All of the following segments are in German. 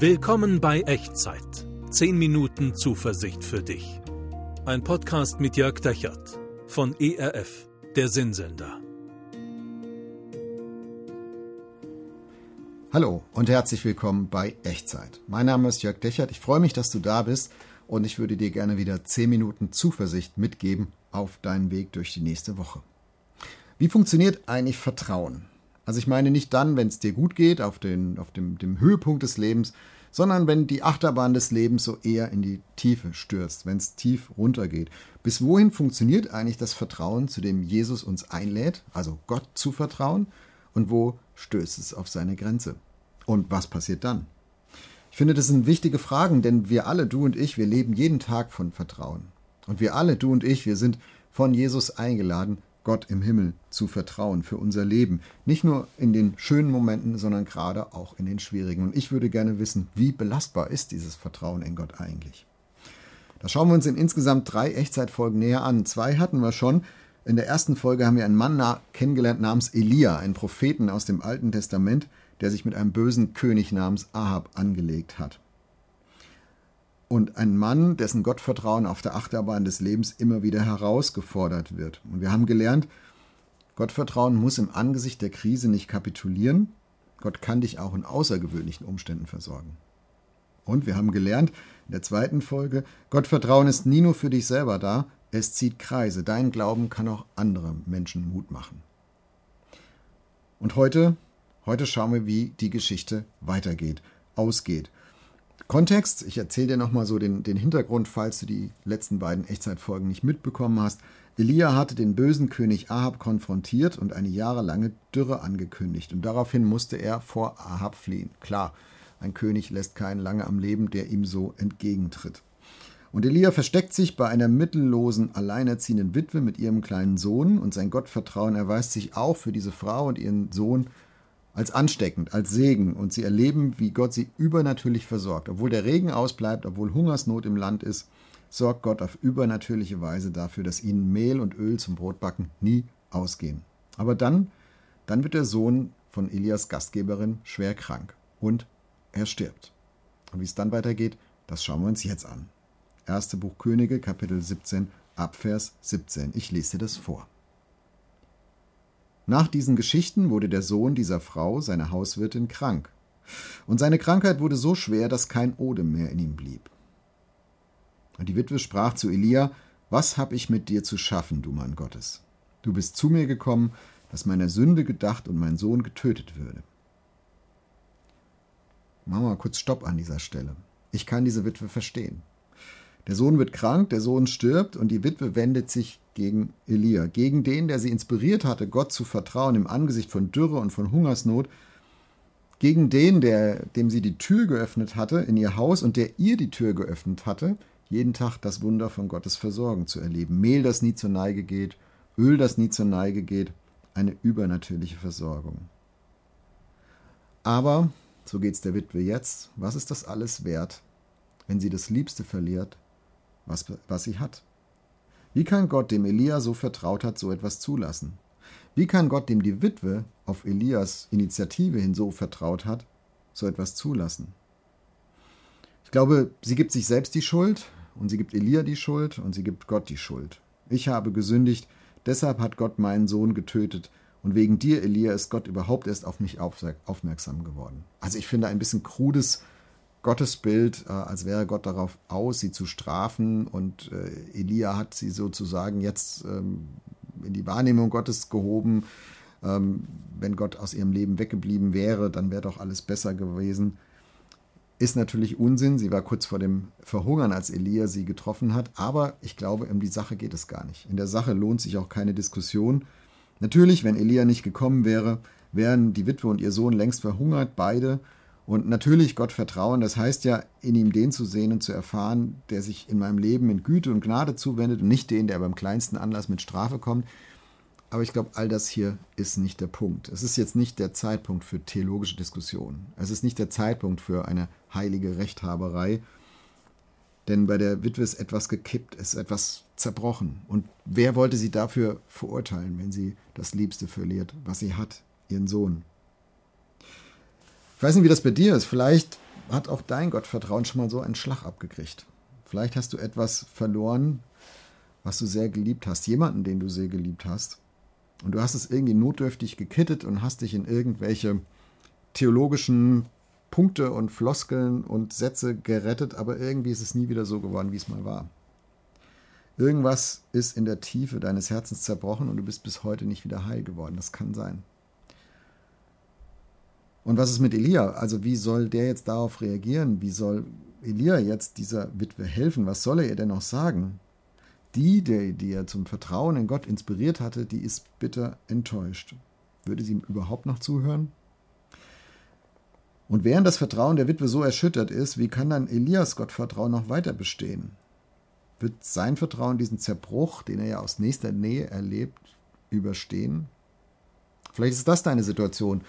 Willkommen bei Echtzeit. 10 Minuten Zuversicht für dich. Ein Podcast mit Jörg Dechert von ERF, der Sinnsender. Hallo und herzlich willkommen bei Echtzeit. Mein Name ist Jörg Dechert. Ich freue mich, dass du da bist und ich würde dir gerne wieder 10 Minuten Zuversicht mitgeben auf deinen Weg durch die nächste Woche. Wie funktioniert eigentlich Vertrauen? Also ich meine nicht dann, wenn es dir gut geht, auf, den, auf dem, dem Höhepunkt des Lebens, sondern wenn die Achterbahn des Lebens so eher in die Tiefe stürzt, wenn es tief runtergeht. Bis wohin funktioniert eigentlich das Vertrauen, zu dem Jesus uns einlädt, also Gott zu vertrauen, und wo stößt es auf seine Grenze? Und was passiert dann? Ich finde, das sind wichtige Fragen, denn wir alle, du und ich, wir leben jeden Tag von Vertrauen. Und wir alle, du und ich, wir sind von Jesus eingeladen, Gott im Himmel zu vertrauen für unser Leben. Nicht nur in den schönen Momenten, sondern gerade auch in den schwierigen. Und ich würde gerne wissen, wie belastbar ist dieses Vertrauen in Gott eigentlich? Da schauen wir uns in insgesamt drei Echtzeitfolgen näher an. Zwei hatten wir schon. In der ersten Folge haben wir einen Mann kennengelernt namens Elia, einen Propheten aus dem Alten Testament, der sich mit einem bösen König namens Ahab angelegt hat und ein Mann, dessen Gottvertrauen auf der Achterbahn des Lebens immer wieder herausgefordert wird. Und wir haben gelernt, Gottvertrauen muss im Angesicht der Krise nicht kapitulieren. Gott kann dich auch in außergewöhnlichen Umständen versorgen. Und wir haben gelernt in der zweiten Folge, Gottvertrauen ist nie nur für dich selber da, es zieht Kreise. Dein Glauben kann auch andere Menschen Mut machen. Und heute, heute schauen wir, wie die Geschichte weitergeht, ausgeht. Kontext, ich erzähle dir nochmal so den, den Hintergrund, falls du die letzten beiden Echtzeitfolgen nicht mitbekommen hast. Elia hatte den bösen König Ahab konfrontiert und eine jahrelange Dürre angekündigt. Und daraufhin musste er vor Ahab fliehen. Klar, ein König lässt keinen lange am Leben, der ihm so entgegentritt. Und Elia versteckt sich bei einer mittellosen, alleinerziehenden Witwe mit ihrem kleinen Sohn und sein Gottvertrauen erweist sich auch für diese Frau und ihren Sohn als ansteckend, als Segen und sie erleben, wie Gott sie übernatürlich versorgt. Obwohl der Regen ausbleibt, obwohl Hungersnot im Land ist, sorgt Gott auf übernatürliche Weise dafür, dass ihnen Mehl und Öl zum Brotbacken nie ausgehen. Aber dann, dann wird der Sohn von Elias Gastgeberin schwer krank und er stirbt. Und wie es dann weitergeht, das schauen wir uns jetzt an. Erste Buch Könige, Kapitel 17, Abvers 17. Ich lese dir das vor. Nach diesen Geschichten wurde der Sohn dieser Frau, seine Hauswirtin, krank. Und seine Krankheit wurde so schwer, dass kein Odem mehr in ihm blieb. Und die Witwe sprach zu Elia, Was hab ich mit dir zu schaffen, du Mann Gottes? Du bist zu mir gekommen, dass meiner Sünde gedacht und mein Sohn getötet würde. Machen wir mal kurz Stopp an dieser Stelle. Ich kann diese Witwe verstehen. Der Sohn wird krank, der Sohn stirbt und die Witwe wendet sich gegen Elia, gegen den, der sie inspiriert hatte, Gott zu vertrauen im Angesicht von Dürre und von Hungersnot, gegen den, der, dem sie die Tür geöffnet hatte in ihr Haus und der ihr die Tür geöffnet hatte, jeden Tag das Wunder von Gottes Versorgen zu erleben. Mehl, das nie zur Neige geht, Öl, das nie zur Neige geht, eine übernatürliche Versorgung. Aber, so geht es der Witwe jetzt, was ist das alles wert, wenn sie das Liebste verliert, was, was sie hat. Wie kann Gott, dem Elia so vertraut hat, so etwas zulassen? Wie kann Gott, dem die Witwe auf Elias Initiative hin so vertraut hat, so etwas zulassen? Ich glaube, sie gibt sich selbst die Schuld und sie gibt Elia die Schuld und sie gibt Gott die Schuld. Ich habe gesündigt, deshalb hat Gott meinen Sohn getötet und wegen dir, Elia, ist Gott überhaupt erst auf mich aufmerksam geworden. Also ich finde ein bisschen krudes Gottesbild, äh, als wäre Gott darauf aus, sie zu strafen. Und äh, Elia hat sie sozusagen jetzt ähm, in die Wahrnehmung Gottes gehoben. Ähm, wenn Gott aus ihrem Leben weggeblieben wäre, dann wäre doch alles besser gewesen. Ist natürlich Unsinn. Sie war kurz vor dem Verhungern, als Elia sie getroffen hat. Aber ich glaube, um die Sache geht es gar nicht. In der Sache lohnt sich auch keine Diskussion. Natürlich, wenn Elia nicht gekommen wäre, wären die Witwe und ihr Sohn längst verhungert, beide. Und natürlich Gott vertrauen, das heißt ja, in ihm den zu sehen und zu erfahren, der sich in meinem Leben in Güte und Gnade zuwendet und nicht den, der beim kleinsten Anlass mit Strafe kommt. Aber ich glaube, all das hier ist nicht der Punkt. Es ist jetzt nicht der Zeitpunkt für theologische Diskussionen. Es ist nicht der Zeitpunkt für eine heilige Rechthaberei. Denn bei der Witwe ist etwas gekippt, ist etwas zerbrochen. Und wer wollte sie dafür verurteilen, wenn sie das Liebste verliert, was sie hat, ihren Sohn? Ich weiß nicht, wie das bei dir ist. Vielleicht hat auch dein Gottvertrauen schon mal so einen Schlag abgekriegt. Vielleicht hast du etwas verloren, was du sehr geliebt hast, jemanden, den du sehr geliebt hast. Und du hast es irgendwie notdürftig gekittet und hast dich in irgendwelche theologischen Punkte und Floskeln und Sätze gerettet, aber irgendwie ist es nie wieder so geworden, wie es mal war. Irgendwas ist in der Tiefe deines Herzens zerbrochen und du bist bis heute nicht wieder heil geworden. Das kann sein. Und was ist mit Elia? Also wie soll der jetzt darauf reagieren? Wie soll Elia jetzt dieser Witwe helfen? Was soll er ihr denn noch sagen? Die, die, die er zum Vertrauen in Gott inspiriert hatte, die ist bitter enttäuscht. Würde sie ihm überhaupt noch zuhören? Und während das Vertrauen der Witwe so erschüttert ist, wie kann dann Elias Gottvertrauen noch weiter bestehen? Wird sein Vertrauen diesen Zerbruch, den er ja aus nächster Nähe erlebt, überstehen? Vielleicht ist das deine Situation,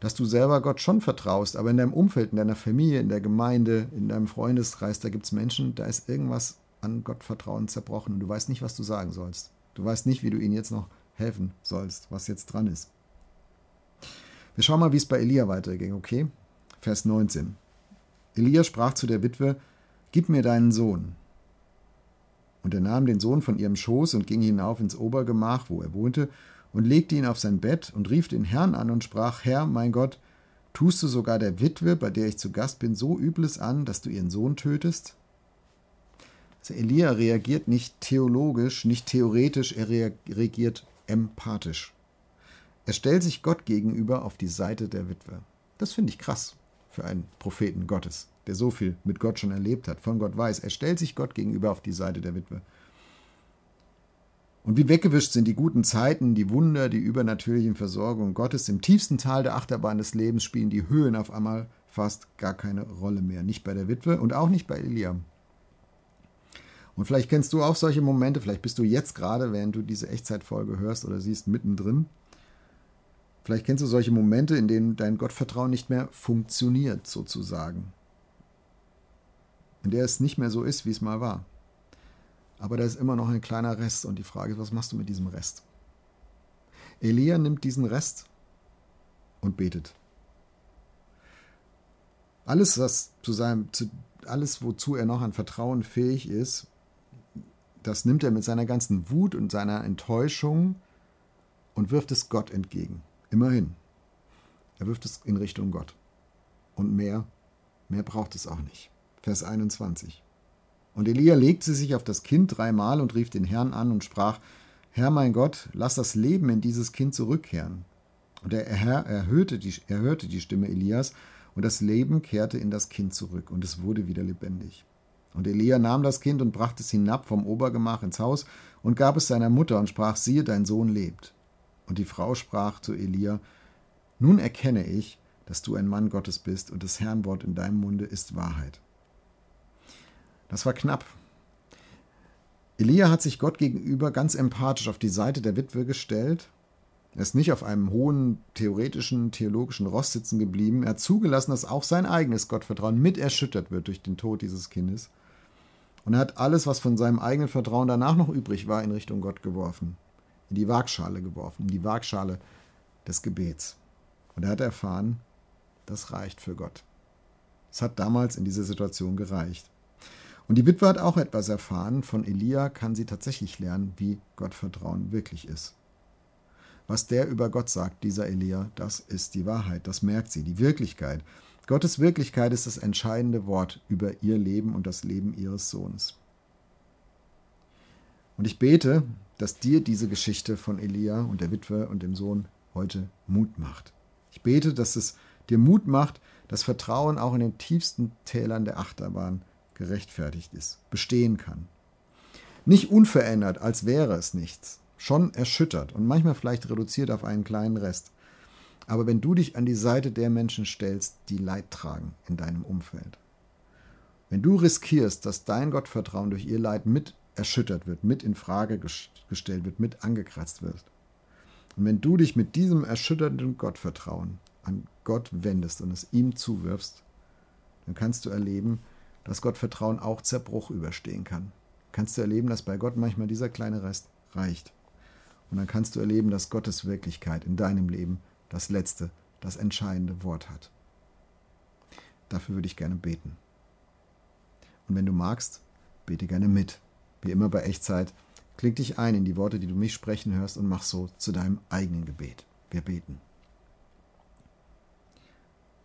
dass du selber Gott schon vertraust, aber in deinem Umfeld, in deiner Familie, in der Gemeinde, in deinem Freundeskreis, da gibt es Menschen, da ist irgendwas an Gottvertrauen zerbrochen und du weißt nicht, was du sagen sollst. Du weißt nicht, wie du ihnen jetzt noch helfen sollst, was jetzt dran ist. Wir schauen mal, wie es bei Elia weiterging, okay? Vers 19. Elia sprach zu der Witwe, Gib mir deinen Sohn. Und er nahm den Sohn von ihrem Schoß und ging hinauf ins Obergemach, wo er wohnte, und legte ihn auf sein Bett und rief den Herrn an und sprach, Herr, mein Gott, tust du sogar der Witwe, bei der ich zu Gast bin, so Übles an, dass du ihren Sohn tötest? Also Elia reagiert nicht theologisch, nicht theoretisch, er reagiert empathisch. Er stellt sich Gott gegenüber auf die Seite der Witwe. Das finde ich krass für einen Propheten Gottes, der so viel mit Gott schon erlebt hat, von Gott weiß. Er stellt sich Gott gegenüber auf die Seite der Witwe. Und wie weggewischt sind die guten Zeiten, die Wunder, die übernatürlichen Versorgung Gottes. Im tiefsten Tal der Achterbahn des Lebens spielen die Höhen auf einmal fast gar keine Rolle mehr. Nicht bei der Witwe und auch nicht bei Elia. Und vielleicht kennst du auch solche Momente, vielleicht bist du jetzt gerade, während du diese Echtzeitfolge hörst oder siehst, mittendrin. Vielleicht kennst du solche Momente, in denen dein Gottvertrauen nicht mehr funktioniert, sozusagen. In der es nicht mehr so ist, wie es mal war. Aber da ist immer noch ein kleiner Rest und die Frage ist, was machst du mit diesem Rest? Elia nimmt diesen Rest und betet. Alles, was zu seinem, zu, alles, wozu er noch an Vertrauen fähig ist, das nimmt er mit seiner ganzen Wut und seiner Enttäuschung und wirft es Gott entgegen. Immerhin. Er wirft es in Richtung Gott. Und mehr, mehr braucht es auch nicht. Vers 21. Und Elia legte sich auf das Kind dreimal und rief den Herrn an und sprach, Herr mein Gott, lass das Leben in dieses Kind zurückkehren. Und der Herr erhörte die, erhörte die Stimme Elias, und das Leben kehrte in das Kind zurück, und es wurde wieder lebendig. Und Elia nahm das Kind und brachte es hinab vom Obergemach ins Haus und gab es seiner Mutter und sprach, siehe, dein Sohn lebt. Und die Frau sprach zu Elia, nun erkenne ich, dass du ein Mann Gottes bist und das Herrnwort in deinem Munde ist Wahrheit. Das war knapp. Elia hat sich Gott gegenüber ganz empathisch auf die Seite der Witwe gestellt. Er ist nicht auf einem hohen theoretischen, theologischen Rost sitzen geblieben. Er hat zugelassen, dass auch sein eigenes Gottvertrauen mit erschüttert wird durch den Tod dieses Kindes. Und er hat alles, was von seinem eigenen Vertrauen danach noch übrig war, in Richtung Gott geworfen. In die Waagschale geworfen, in die Waagschale des Gebets. Und er hat erfahren, das reicht für Gott. Es hat damals in dieser Situation gereicht. Und die Witwe hat auch etwas erfahren. Von Elia kann sie tatsächlich lernen, wie Gottvertrauen wirklich ist. Was der über Gott sagt, dieser Elia, das ist die Wahrheit, das merkt sie, die Wirklichkeit. Gottes Wirklichkeit ist das entscheidende Wort über ihr Leben und das Leben ihres Sohnes. Und ich bete, dass dir diese Geschichte von Elia und der Witwe und dem Sohn heute Mut macht. Ich bete, dass es dir Mut macht, das Vertrauen auch in den tiefsten Tälern der Achterbahn gerechtfertigt ist, bestehen kann. Nicht unverändert, als wäre es nichts, schon erschüttert und manchmal vielleicht reduziert auf einen kleinen Rest. Aber wenn du dich an die Seite der Menschen stellst, die Leid tragen in deinem Umfeld, wenn du riskierst, dass dein Gottvertrauen durch ihr Leid mit erschüttert wird, mit in Frage gestellt wird, mit angekratzt wird, und wenn du dich mit diesem erschütternden Gottvertrauen an Gott wendest und es ihm zuwirfst, dann kannst du erleben, dass Gottvertrauen auch Zerbruch überstehen kann. Kannst du erleben, dass bei Gott manchmal dieser kleine Rest reicht. Und dann kannst du erleben, dass Gottes Wirklichkeit in deinem Leben das letzte, das entscheidende Wort hat. Dafür würde ich gerne beten. Und wenn du magst, bete gerne mit. Wie immer bei Echtzeit, klick dich ein in die Worte, die du mich sprechen hörst und mach so zu deinem eigenen Gebet. Wir beten.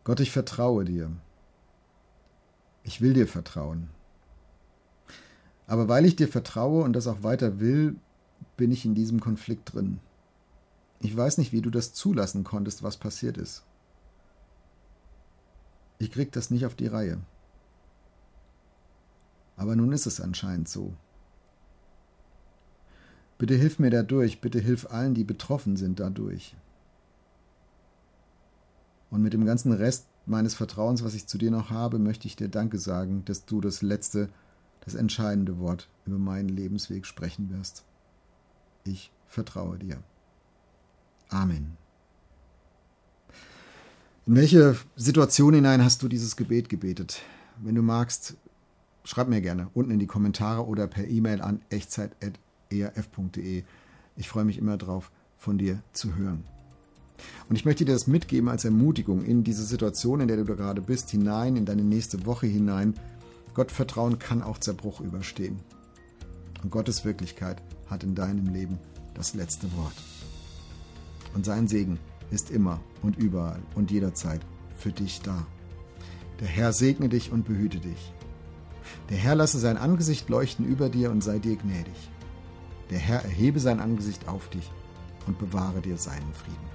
Gott, ich vertraue dir. Ich will dir vertrauen. Aber weil ich dir vertraue und das auch weiter will, bin ich in diesem Konflikt drin. Ich weiß nicht, wie du das zulassen konntest, was passiert ist. Ich krieg das nicht auf die Reihe. Aber nun ist es anscheinend so. Bitte hilf mir dadurch, bitte hilf allen, die betroffen sind dadurch. Und mit dem ganzen Rest meines Vertrauens, was ich zu dir noch habe, möchte ich dir Danke sagen, dass du das letzte, das entscheidende Wort über meinen Lebensweg sprechen wirst. Ich vertraue dir. Amen. In welche Situation hinein hast du dieses Gebet gebetet? Wenn du magst, schreib mir gerne unten in die Kommentare oder per E-Mail an echtzeit.erf.de. Ich freue mich immer drauf, von dir zu hören. Und ich möchte dir das mitgeben als Ermutigung in diese Situation, in der du gerade bist, hinein, in deine nächste Woche hinein. Gott vertrauen kann auch Zerbruch überstehen. Und Gottes Wirklichkeit hat in deinem Leben das letzte Wort. Und sein Segen ist immer und überall und jederzeit für dich da. Der Herr segne dich und behüte dich. Der Herr lasse sein Angesicht leuchten über dir und sei dir gnädig. Der Herr erhebe sein Angesicht auf dich und bewahre dir seinen Frieden.